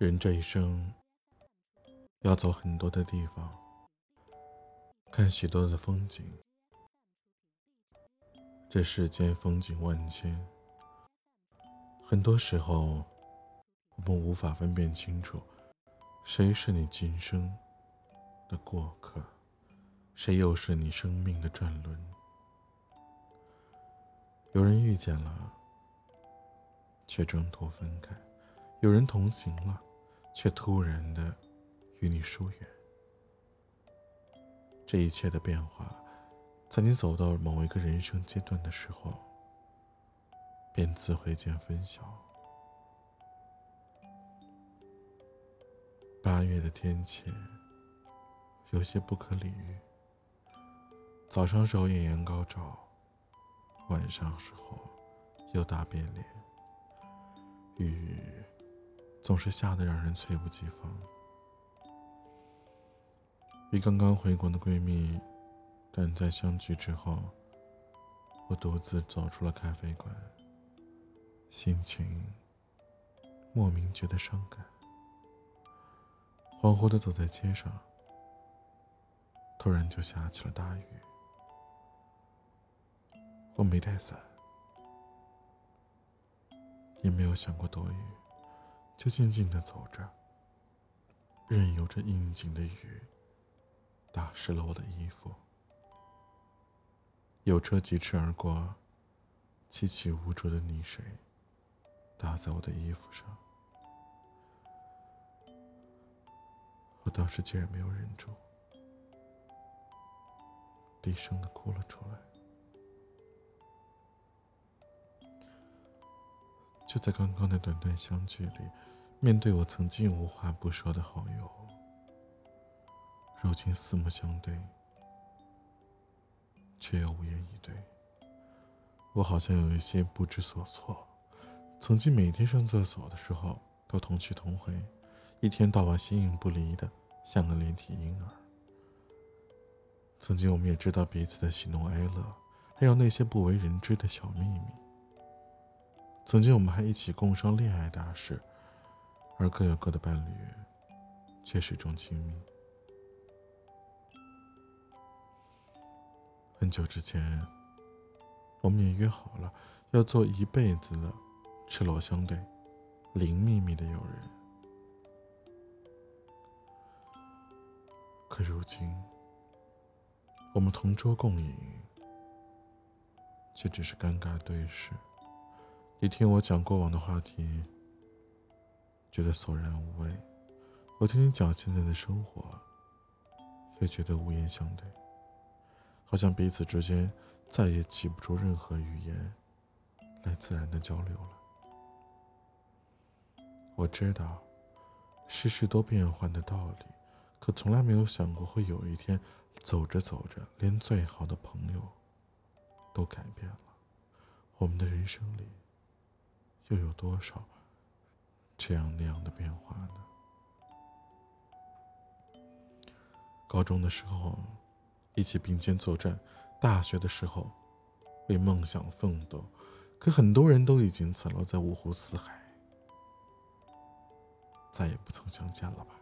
人这一生要走很多的地方，看许多的风景。这世间风景万千，很多时候我们无法分辨清楚，谁是你今生的过客，谁又是你生命的转轮。有人遇见了，却中途分开；有人同行了。却突然的与你疏远，这一切的变化，在你走到某一个人生阶段的时候，便自会见分晓。八月的天气有些不可理喻，早上时候艳阳高照，晚上时候又大变脸，雨。总是吓得让人猝不及防。与刚刚回国的闺蜜短暂相聚之后，我独自走出了咖啡馆，心情莫名觉得伤感。恍惚的走在街上，突然就下起了大雨。我没带伞，也没有想过躲雨。就静静的走着，任由着应景的雨打湿了我的衣服。有车疾驰而过，凄凄无助的泥水打在我的衣服上，我当时竟然没有忍住，低声的哭了出来。就在刚刚的短短相聚里，面对我曾经无话不说的好友，如今四目相对，却又无言以对。我好像有一些不知所措。曾经每天上厕所的时候都同去同回，一天到晚形影不离的，像个连体婴儿。曾经我们也知道彼此的喜怒哀乐，还有那些不为人知的小秘密。曾经我们还一起共商恋爱大事，而各有各的伴侣，却始终亲密。很久之前，我们也约好了要做一辈子的赤裸相对、零秘密的友人。可如今，我们同桌共饮，却只是尴尬对视。你听我讲过往的话题，觉得索然无味；我听你讲现在的生活，也觉得无言相对，好像彼此之间再也挤不出任何语言来自然的交流了。我知道世事多变幻的道理，可从来没有想过会有一天，走着走着，连最好的朋友都改变了。我们的人生里。又有多少这样那样的变化呢？高中的时候一起并肩作战，大学的时候为梦想奋斗，可很多人都已经散落在五湖四海，再也不曾相见了吧？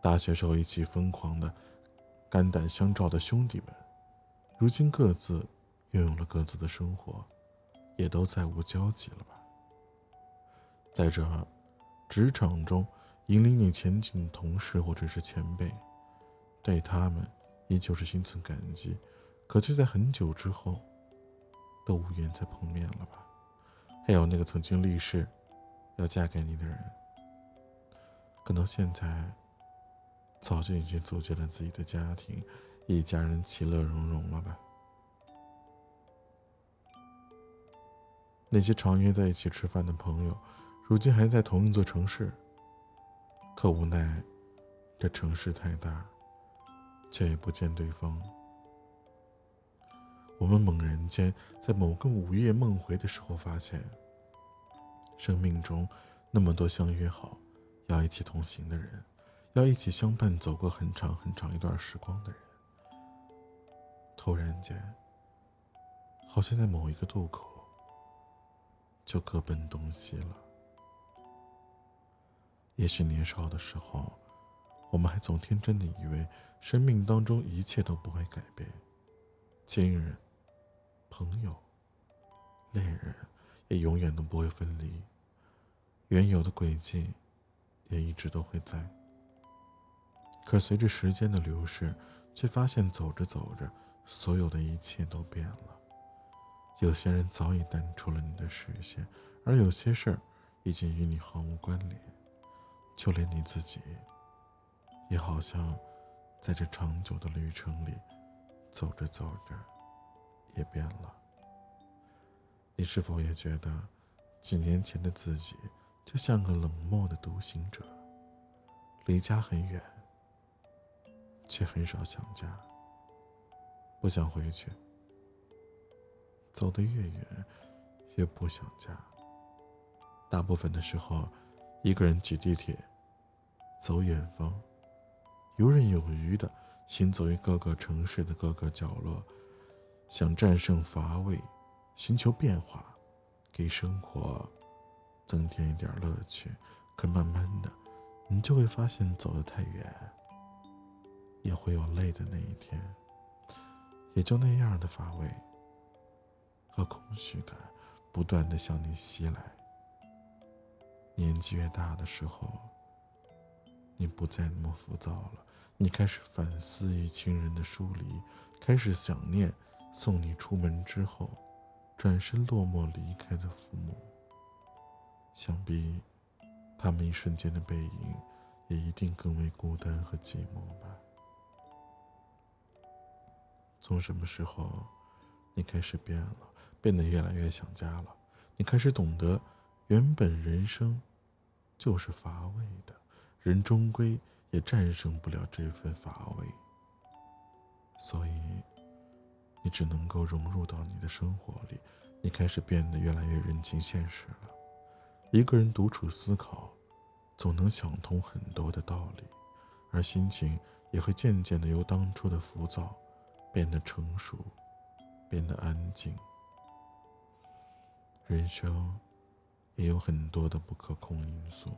大学时候一起疯狂的、肝胆相照的兄弟们，如今各自拥有了各自的生活。也都再无交集了吧？在这职场中，引领你前进的同事或者是前辈，对他们依旧是心存感激，可却在很久之后，都无缘再碰面了吧？还有那个曾经立誓要嫁给你的人，可能现在早就已经组建了自己的家庭，一家人其乐融融了吧？那些常约在一起吃饭的朋友，如今还在同一座城市。可无奈，这城市太大，却也不见对方。我们猛然间在某个午夜梦回的时候，发现，生命中那么多相约好要一起同行的人，要一起相伴走过很长很长一段时光的人，突然间，好像在某一个渡口。就各奔东西了。也许年少的时候，我们还总天真的以为生命当中一切都不会改变，亲人、朋友、恋人也永远都不会分离，原有的轨迹也一直都会在。可随着时间的流逝，却发现走着走着，所有的一切都变了。有些人早已淡出了你的视线，而有些事儿已经与你毫无关联。就连你自己，也好像在这长久的旅程里，走着走着，也变了。你是否也觉得，几年前的自己就像个冷漠的独行者，离家很远，却很少想家，不想回去。走得越远，越不想家。大部分的时候，一个人挤地铁，走远方，游刃有余的行走于各个城市的各个角落，想战胜乏味，寻求变化，给生活增添一点乐趣。可慢慢的，你就会发现，走得太远，也会有累的那一天。也就那样的乏味。和空虚感不断的向你袭来。年纪越大的时候，你不再那么浮躁了，你开始反思与亲人的疏离，开始想念送你出门之后，转身落寞离开的父母。想必，他们一瞬间的背影，也一定更为孤单和寂寞吧。从什么时候，你开始变了？变得越来越想家了，你开始懂得，原本人生就是乏味的，人终归也战胜不了这份乏味，所以你只能够融入到你的生活里，你开始变得越来越认清现实了。一个人独处思考，总能想通很多的道理，而心情也会渐渐的由当初的浮躁，变得成熟，变得安静。人生也有很多的不可控因素，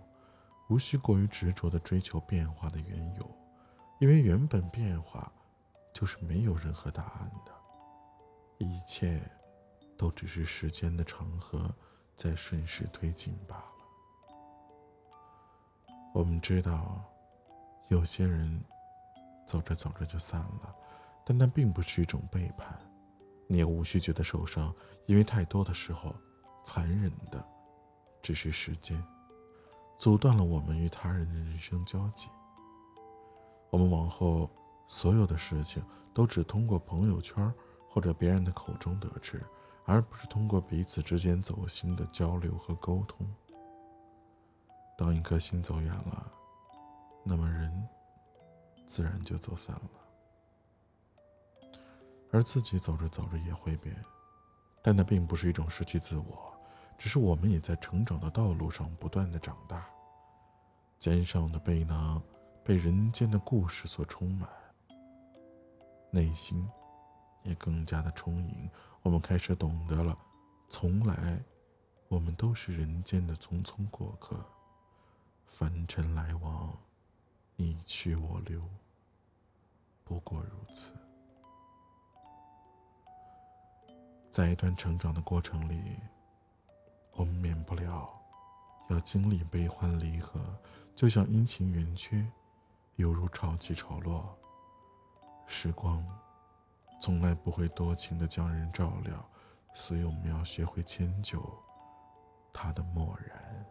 无需过于执着的追求变化的缘由，因为原本变化就是没有任何答案的，一切都只是时间的长河在顺势推进罢了。我们知道，有些人走着走着就散了，但那并不是一种背叛，你也无需觉得受伤，因为太多的时候。残忍的，只是时间阻断了我们与他人的人生交集。我们往后所有的事情都只通过朋友圈或者别人的口中得知，而不是通过彼此之间走心的交流和沟通。当一颗心走远了，那么人自然就走散了，而自己走着走着也会变，但那并不是一种失去自我。只是我们也在成长的道路上不断的长大，肩上的背囊被人间的故事所充满，内心也更加的充盈。我们开始懂得了，从来我们都是人间的匆匆过客，凡尘来往，你去我留，不过如此。在一段成长的过程里。我们免不了要经历悲欢离合，就像阴晴圆缺，犹如潮起潮落。时光从来不会多情的将人照料，所以我们要学会迁就他的漠然。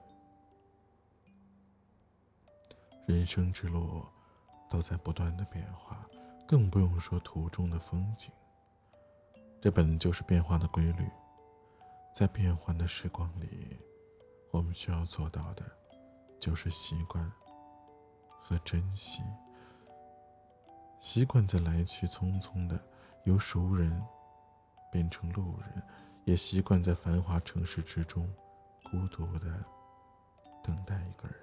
人生之路都在不断的变化，更不用说途中的风景。这本就是变化的规律。在变幻的时光里，我们需要做到的，就是习惯和珍惜。习惯在来去匆匆的由熟人变成路人，也习惯在繁华城市之中孤独的等待一个人，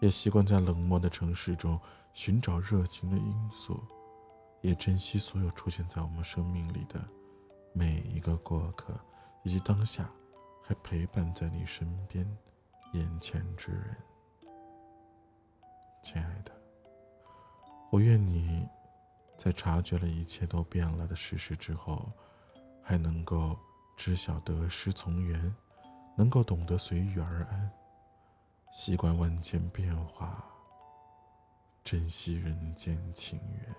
也习惯在冷漠的城市中寻找热情的因素，也珍惜所有出现在我们生命里的每一个过客。以及当下还陪伴在你身边、眼前之人。亲爱的，我愿你在察觉了一切都变了的事实之后，还能够知晓得失从缘，能够懂得随遇而安，习惯万千变化，珍惜人间情缘。